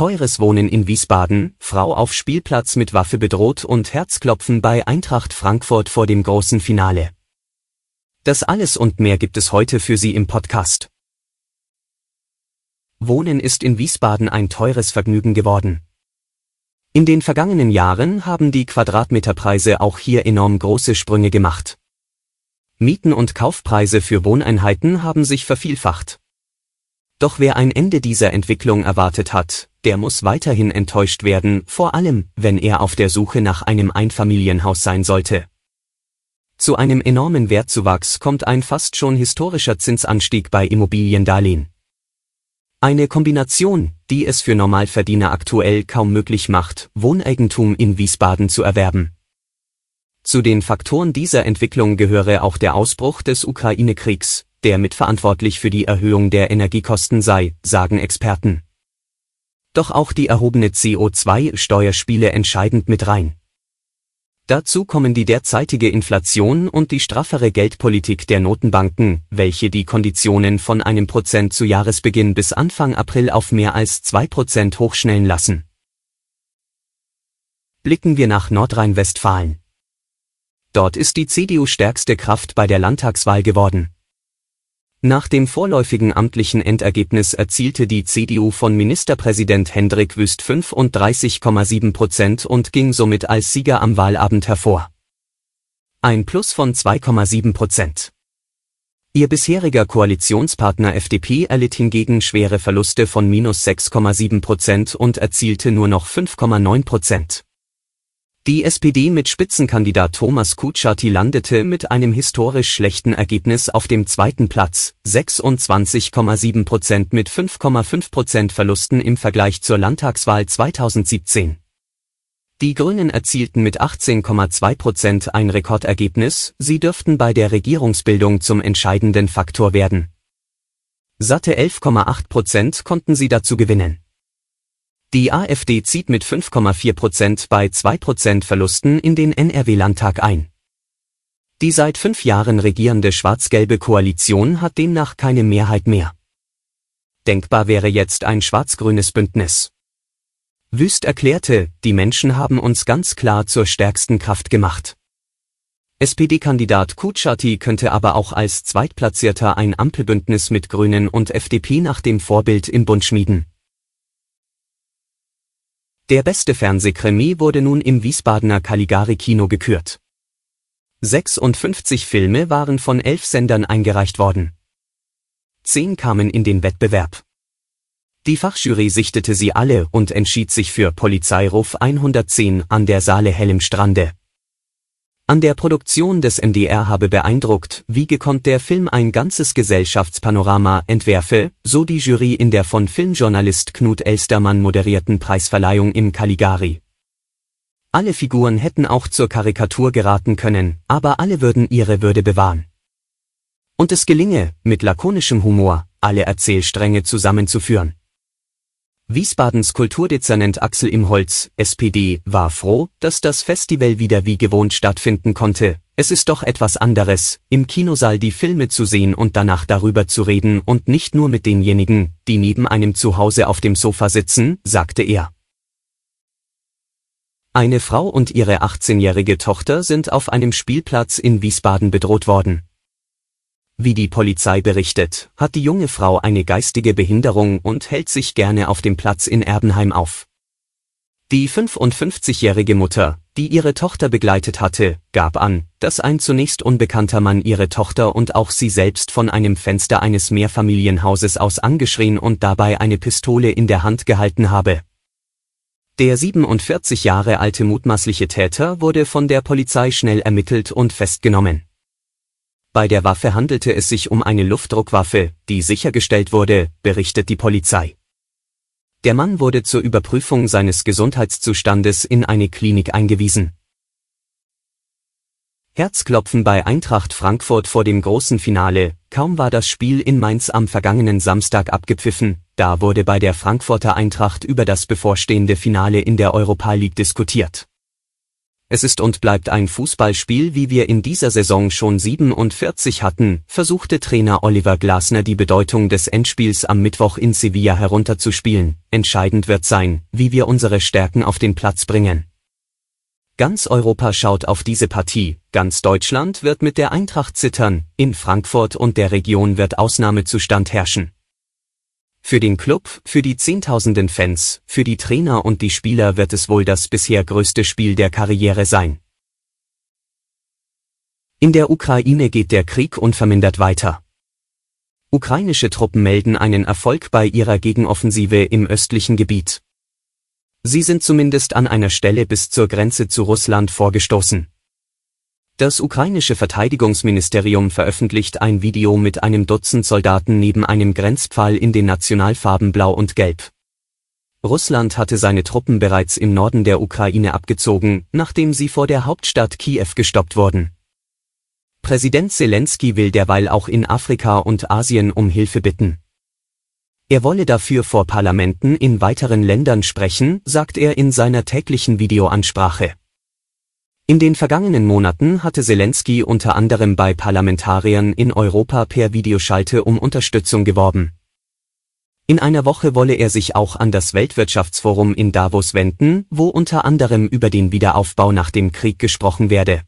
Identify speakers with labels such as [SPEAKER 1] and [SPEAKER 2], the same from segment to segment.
[SPEAKER 1] Teures Wohnen in Wiesbaden, Frau auf Spielplatz mit Waffe bedroht und Herzklopfen bei Eintracht Frankfurt vor dem großen Finale. Das alles und mehr gibt es heute für Sie im Podcast. Wohnen ist in Wiesbaden ein teures Vergnügen geworden. In den vergangenen Jahren haben die Quadratmeterpreise auch hier enorm große Sprünge gemacht. Mieten und Kaufpreise für Wohneinheiten haben sich vervielfacht. Doch wer ein Ende dieser Entwicklung erwartet hat, der muss weiterhin enttäuscht werden, vor allem, wenn er auf der Suche nach einem Einfamilienhaus sein sollte. Zu einem enormen Wertzuwachs kommt ein fast schon historischer Zinsanstieg bei Immobiliendarlehen. Eine Kombination, die es für Normalverdiener aktuell kaum möglich macht, Wohneigentum in Wiesbaden zu erwerben. Zu den Faktoren dieser Entwicklung gehöre auch der Ausbruch des Ukraine-Kriegs, der mitverantwortlich für die Erhöhung der Energiekosten sei, sagen Experten. Doch auch die erhobene CO2-Steuer spiele entscheidend mit rein. Dazu kommen die derzeitige Inflation und die straffere Geldpolitik der Notenbanken, welche die Konditionen von einem Prozent zu Jahresbeginn bis Anfang April auf mehr als zwei Prozent hochschnellen lassen. Blicken wir nach Nordrhein-Westfalen. Dort ist die CDU stärkste Kraft bei der Landtagswahl geworden. Nach dem vorläufigen amtlichen Endergebnis erzielte die CDU von Ministerpräsident Hendrik Wüst 35,7 Prozent und ging somit als Sieger am Wahlabend hervor. Ein Plus von 2,7 Prozent. Ihr bisheriger Koalitionspartner FDP erlitt hingegen schwere Verluste von minus 6,7 Prozent und erzielte nur noch 5,9 Prozent. Die SPD mit Spitzenkandidat Thomas Kutschaty landete mit einem historisch schlechten Ergebnis auf dem zweiten Platz, 26,7 Prozent mit 5,5 Prozent Verlusten im Vergleich zur Landtagswahl 2017. Die Grünen erzielten mit 18,2 Prozent ein Rekordergebnis, sie dürften bei der Regierungsbildung zum entscheidenden Faktor werden. Satte 11,8 Prozent konnten sie dazu gewinnen. Die AfD zieht mit 5,4 Prozent bei 2 Prozent Verlusten in den NRW-Landtag ein. Die seit fünf Jahren regierende schwarz-gelbe Koalition hat demnach keine Mehrheit mehr. Denkbar wäre jetzt ein schwarz-grünes Bündnis. Wüst erklärte, die Menschen haben uns ganz klar zur stärksten Kraft gemacht. SPD-Kandidat Kutschaty könnte aber auch als Zweitplatzierter ein Ampelbündnis mit Grünen und FDP nach dem Vorbild im Bund schmieden. Der beste Fernsehkrimi wurde nun im Wiesbadener Caligari-Kino gekürt. 56 Filme waren von elf Sendern eingereicht worden. Zehn kamen in den Wettbewerb. Die Fachjury sichtete sie alle und entschied sich für Polizeiruf 110 an der Saale Hell im Strande. An der Produktion des MDR habe beeindruckt, wie gekonnt der Film ein ganzes Gesellschaftspanorama entwerfe, so die Jury in der von Filmjournalist Knut Elstermann moderierten Preisverleihung im Caligari. Alle Figuren hätten auch zur Karikatur geraten können, aber alle würden ihre Würde bewahren. Und es gelinge, mit lakonischem Humor, alle Erzählstränge zusammenzuführen. Wiesbadens Kulturdezernent Axel Imholz, SPD, war froh, dass das Festival wieder wie gewohnt stattfinden konnte. Es ist doch etwas anderes, im Kinosaal die Filme zu sehen und danach darüber zu reden und nicht nur mit denjenigen, die neben einem zu Hause auf dem Sofa sitzen, sagte er. Eine Frau und ihre 18-jährige Tochter sind auf einem Spielplatz in Wiesbaden bedroht worden. Wie die Polizei berichtet, hat die junge Frau eine geistige Behinderung und hält sich gerne auf dem Platz in Erbenheim auf. Die 55-jährige Mutter, die ihre Tochter begleitet hatte, gab an, dass ein zunächst unbekannter Mann ihre Tochter und auch sie selbst von einem Fenster eines Mehrfamilienhauses aus angeschrien und dabei eine Pistole in der Hand gehalten habe. Der 47 Jahre alte mutmaßliche Täter wurde von der Polizei schnell ermittelt und festgenommen. Bei der Waffe handelte es sich um eine Luftdruckwaffe, die sichergestellt wurde, berichtet die Polizei. Der Mann wurde zur Überprüfung seines Gesundheitszustandes in eine Klinik eingewiesen. Herzklopfen bei Eintracht Frankfurt vor dem großen Finale, kaum war das Spiel in Mainz am vergangenen Samstag abgepfiffen, da wurde bei der Frankfurter Eintracht über das bevorstehende Finale in der Europa League diskutiert. Es ist und bleibt ein Fußballspiel, wie wir in dieser Saison schon 47 hatten, versuchte Trainer Oliver Glasner die Bedeutung des Endspiels am Mittwoch in Sevilla herunterzuspielen. Entscheidend wird sein, wie wir unsere Stärken auf den Platz bringen. Ganz Europa schaut auf diese Partie, ganz Deutschland wird mit der Eintracht zittern, in Frankfurt und der Region wird Ausnahmezustand herrschen. Für den Club, für die Zehntausenden Fans, für die Trainer und die Spieler wird es wohl das bisher größte Spiel der Karriere sein. In der Ukraine geht der Krieg unvermindert weiter. Ukrainische Truppen melden einen Erfolg bei ihrer Gegenoffensive im östlichen Gebiet. Sie sind zumindest an einer Stelle bis zur Grenze zu Russland vorgestoßen. Das ukrainische Verteidigungsministerium veröffentlicht ein Video mit einem Dutzend Soldaten neben einem Grenzpfahl in den Nationalfarben Blau und Gelb. Russland hatte seine Truppen bereits im Norden der Ukraine abgezogen, nachdem sie vor der Hauptstadt Kiew gestoppt wurden. Präsident Zelensky will derweil auch in Afrika und Asien um Hilfe bitten. Er wolle dafür vor Parlamenten in weiteren Ländern sprechen, sagt er in seiner täglichen Videoansprache. In den vergangenen Monaten hatte Zelensky unter anderem bei Parlamentariern in Europa per Videoschalte um Unterstützung geworben. In einer Woche wolle er sich auch an das Weltwirtschaftsforum in Davos wenden, wo unter anderem über den Wiederaufbau nach dem Krieg gesprochen werde.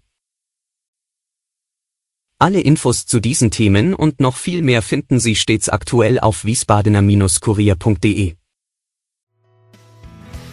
[SPEAKER 1] Alle Infos zu diesen Themen und noch viel mehr finden Sie stets aktuell auf wiesbadener-kurier.de.